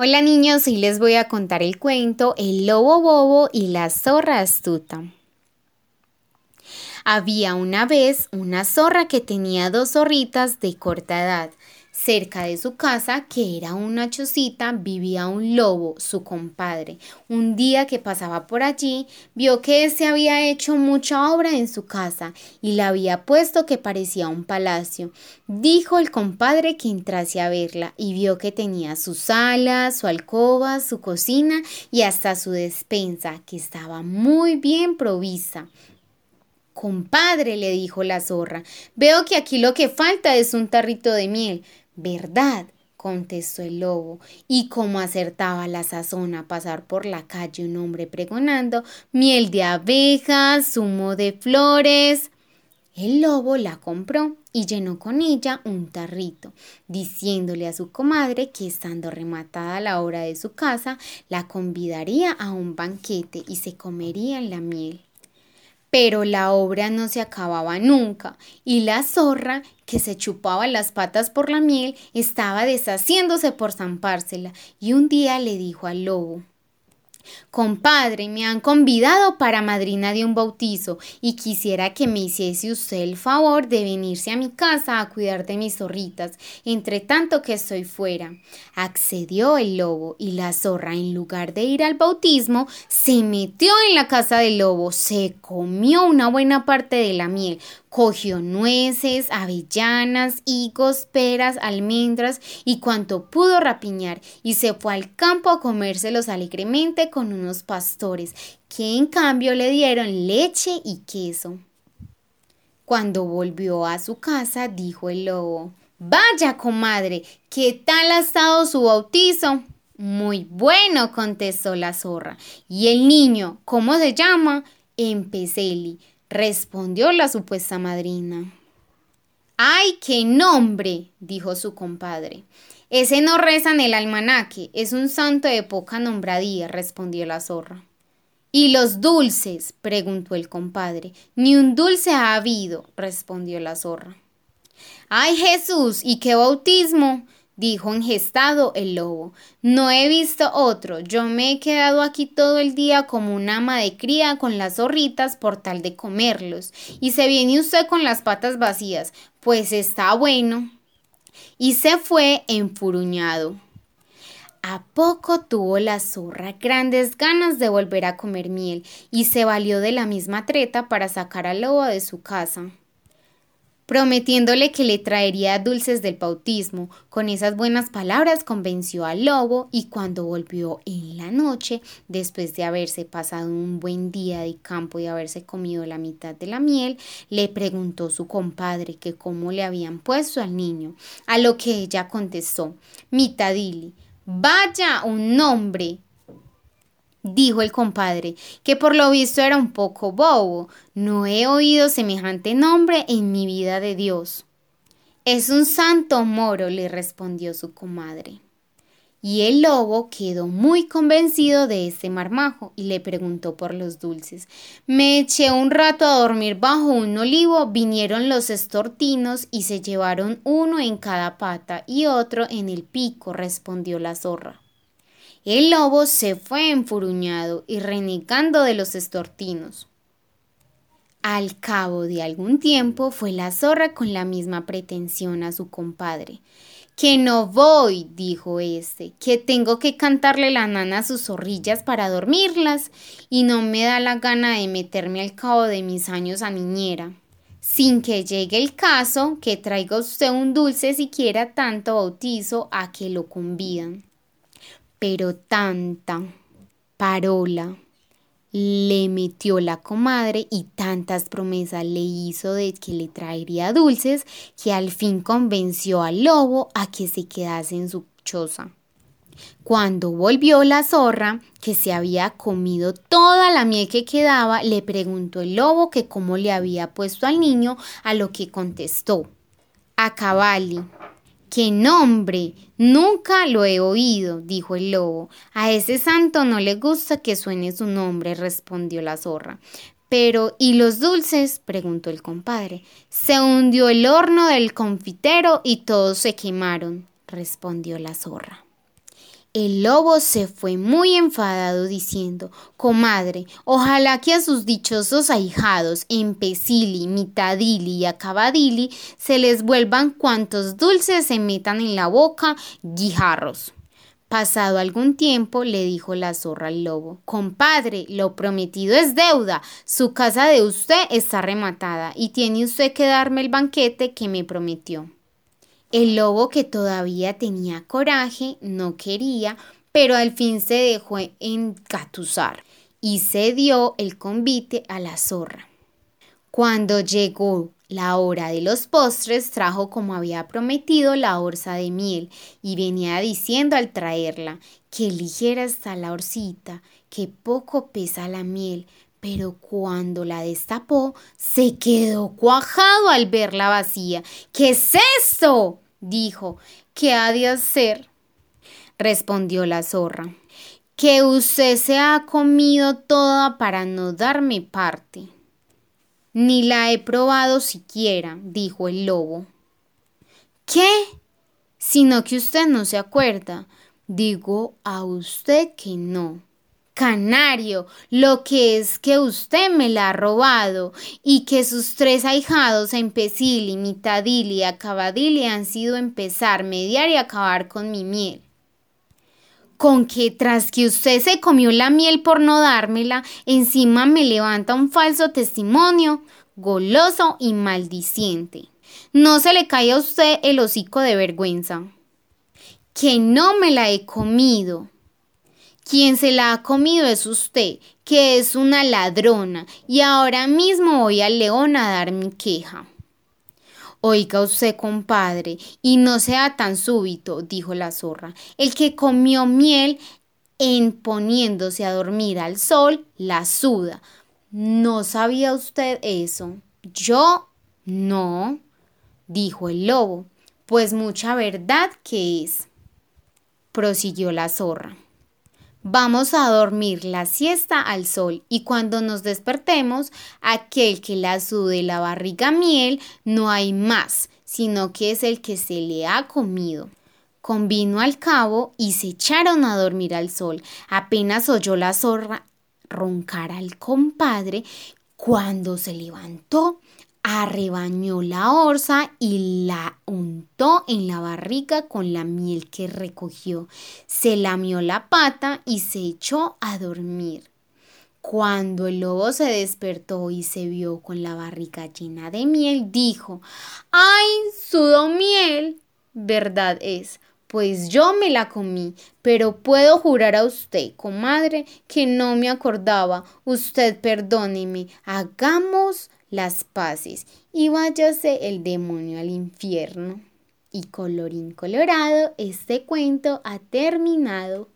Hola niños, hoy les voy a contar el cuento El lobo bobo y la zorra astuta. Había una vez una zorra que tenía dos zorritas de corta edad. Cerca de su casa, que era una chocita, vivía un lobo, su compadre. Un día que pasaba por allí, vio que se había hecho mucha obra en su casa y la había puesto que parecía un palacio. Dijo el compadre que entrase a verla y vio que tenía su sala, su alcoba, su cocina y hasta su despensa, que estaba muy bien provista. Compadre, le dijo la zorra, veo que aquí lo que falta es un tarrito de miel. ¿Verdad? contestó el lobo, y como acertaba la sazón a pasar por la calle un hombre pregonando miel de abejas, zumo de flores. El lobo la compró y llenó con ella un tarrito, diciéndole a su comadre que estando rematada la hora de su casa, la convidaría a un banquete y se comerían la miel. Pero la obra no se acababa nunca, y la zorra, que se chupaba las patas por la miel, estaba deshaciéndose por zampársela, y un día le dijo al lobo Compadre, me han convidado para madrina de un bautizo y quisiera que me hiciese usted el favor de venirse a mi casa a cuidar de mis zorritas, entre tanto que estoy fuera. Accedió el lobo y la zorra, en lugar de ir al bautismo, se metió en la casa del lobo, se comió una buena parte de la miel, Cogió nueces, avellanas, higos, peras, almendras y cuanto pudo rapiñar y se fue al campo a comérselos alegremente unos pastores, que en cambio le dieron leche y queso. Cuando volvió a su casa, dijo el lobo, Vaya, comadre, ¿qué tal ha estado su bautizo? Muy bueno, contestó la zorra. ¿Y el niño, cómo se llama? Empeceli respondió la supuesta madrina. ¡Ay, qué nombre! dijo su compadre. Ese no reza en el almanaque, es un santo de poca nombradía, respondió la zorra. ¿Y los dulces? preguntó el compadre. Ni un dulce ha habido, respondió la zorra. ¡Ay, Jesús! ¿Y qué bautismo? Dijo engestado el lobo. No he visto otro. Yo me he quedado aquí todo el día como un ama de cría con las zorritas por tal de comerlos. Y se viene usted con las patas vacías. Pues está bueno. Y se fue enfuruñado. A poco tuvo la zorra grandes ganas de volver a comer miel y se valió de la misma treta para sacar al lobo de su casa prometiéndole que le traería dulces del bautismo. Con esas buenas palabras convenció al lobo y cuando volvió en la noche, después de haberse pasado un buen día de campo y haberse comido la mitad de la miel, le preguntó su compadre que cómo le habían puesto al niño, a lo que ella contestó, mitadili, vaya un nombre, dijo el compadre, que por lo visto era un poco bobo. No he oído semejante nombre en mi vida de Dios. Es un santo moro, le respondió su comadre. Y el lobo quedó muy convencido de este marmajo y le preguntó por los dulces. Me eché un rato a dormir bajo un olivo, vinieron los estortinos y se llevaron uno en cada pata y otro en el pico, respondió la zorra. El lobo se fue enfuruñado y renegando de los estortinos. Al cabo de algún tiempo fue la zorra con la misma pretensión a su compadre. Que no voy, dijo éste, que tengo que cantarle la nana a sus zorrillas para dormirlas, y no me da la gana de meterme al cabo de mis años a niñera. Sin que llegue el caso, que traiga usted un dulce siquiera tanto bautizo a que lo convidan pero tanta parola le metió la comadre y tantas promesas le hizo de que le traería dulces que al fin convenció al lobo a que se quedase en su choza. Cuando volvió la zorra, que se había comido toda la miel que quedaba, le preguntó el lobo que cómo le había puesto al niño, a lo que contestó, a caballi. ¡Qué nombre! Nunca lo he oído, dijo el lobo. A ese santo no le gusta que suene su nombre, respondió la zorra. Pero, ¿y los dulces? preguntó el compadre. Se hundió el horno del confitero y todos se quemaron, respondió la zorra. El lobo se fue muy enfadado diciendo, Comadre, ojalá que a sus dichosos ahijados, Empecili, Mitadili y Acabadili, se les vuelvan cuantos dulces se metan en la boca, guijarros. Pasado algún tiempo le dijo la zorra al lobo, Compadre, lo prometido es deuda, su casa de usted está rematada y tiene usted que darme el banquete que me prometió. El lobo, que todavía tenía coraje, no quería, pero al fin se dejó encatusar y se dio el convite a la zorra. Cuando llegó la hora de los postres, trajo como había prometido la orza de miel y venía diciendo al traerla que ligera está la orcita, que poco pesa la miel, pero cuando la destapó, se quedó cuajado al verla vacía. ¿Qué es esto? dijo. ¿Qué ha de hacer? respondió la zorra. Que usted se ha comido toda para no darme parte. Ni la he probado siquiera, dijo el lobo. ¿Qué? Sino que usted no se acuerda. Digo a usted que no. Canario, lo que es que usted me la ha robado y que sus tres ahijados, Empecili, Mitadili y Acabadili, han sido empezar, mediar y acabar con mi miel. Con que tras que usted se comió la miel por no dármela, encima me levanta un falso testimonio, goloso y maldiciente. No se le cae a usted el hocico de vergüenza. Que no me la he comido quien se la ha comido es usted, que es una ladrona, y ahora mismo voy al león a dar mi queja. Oiga usted, compadre, y no sea tan súbito, dijo la zorra. El que comió miel en poniéndose a dormir al sol, la suda. ¿No sabía usted eso? Yo no, dijo el lobo. Pues mucha verdad que es, prosiguió la zorra. Vamos a dormir la siesta al sol y cuando nos despertemos, aquel que la sude la barriga miel no hay más, sino que es el que se le ha comido. Convino al cabo y se echaron a dormir al sol. Apenas oyó la zorra roncar al compadre cuando se levantó arrebañó la orza y la untó en la barriga con la miel que recogió. Se lamió la pata y se echó a dormir. Cuando el lobo se despertó y se vio con la barriga llena de miel, dijo ¡Ay, sudo miel! Verdad es, pues yo me la comí, pero puedo jurar a usted, comadre, que no me acordaba. Usted perdóneme, hagamos las paces y váyase el demonio al infierno. Y colorín colorado, este cuento ha terminado.